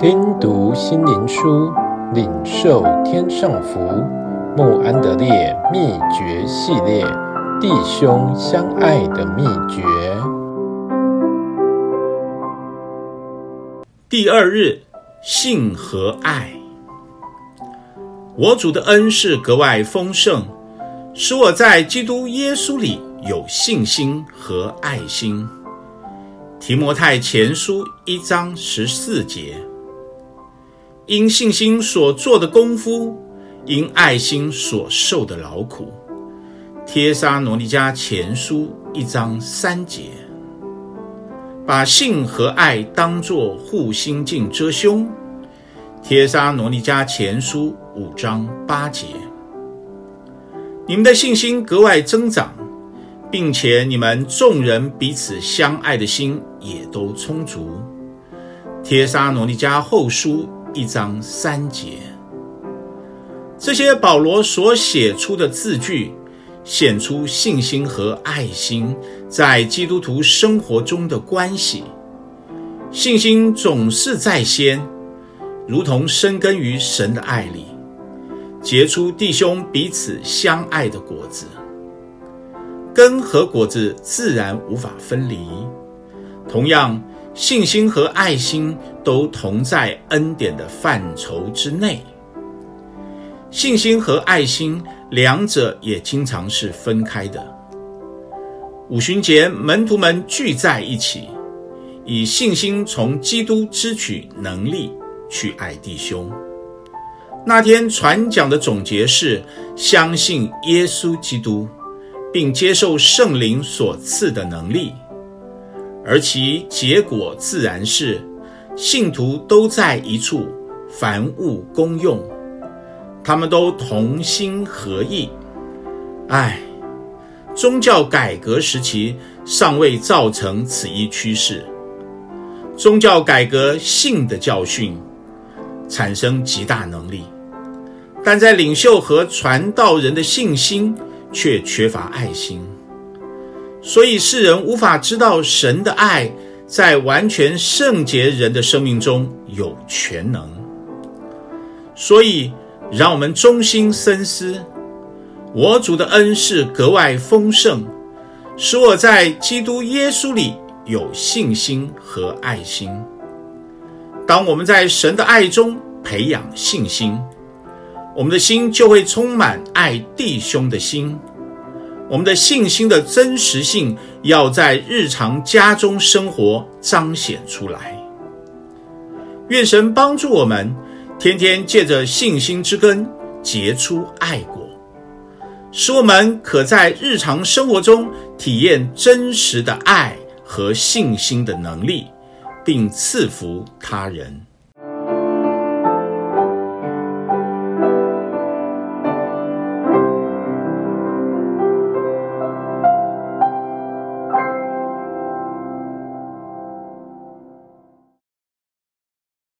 听读心灵书，领受天上福。穆安德烈秘诀系列：弟兄相爱的秘诀。第二日，信和爱。我主的恩是格外丰盛，使我在基督耶稣里有信心和爱心。提摩太前书一章十四节。因信心所做的功夫，因爱心所受的劳苦。贴沙罗尼迦前书一章三节。把信和爱当作护心镜遮胸。贴沙罗尼迦前书五章八节。你们的信心格外增长，并且你们众人彼此相爱的心也都充足。贴沙罗尼迦后书。一章三节，这些保罗所写出的字句，显出信心和爱心在基督徒生活中的关系。信心总是在先，如同生根于神的爱里，结出弟兄彼此相爱的果子。根和果子自然无法分离。同样。信心和爱心都同在恩典的范畴之内。信心和爱心两者也经常是分开的。五旬节，门徒们聚在一起，以信心从基督支取能力去爱弟兄。那天传讲的总结是：相信耶稣基督，并接受圣灵所赐的能力。而其结果自然是，信徒都在一处，凡物公用，他们都同心合意。唉，宗教改革时期尚未造成此一趋势。宗教改革信的教训产生极大能力，但在领袖和传道人的信心却缺乏爱心。所以世人无法知道神的爱在完全圣洁人的生命中有全能。所以，让我们衷心深思：我主的恩是格外丰盛，使我在基督耶稣里有信心和爱心。当我们在神的爱中培养信心，我们的心就会充满爱弟兄的心。我们的信心的真实性要在日常家中生活彰显出来。愿神帮助我们，天天借着信心之根结出爱果，使我们可在日常生活中体验真实的爱和信心的能力，并赐福他人。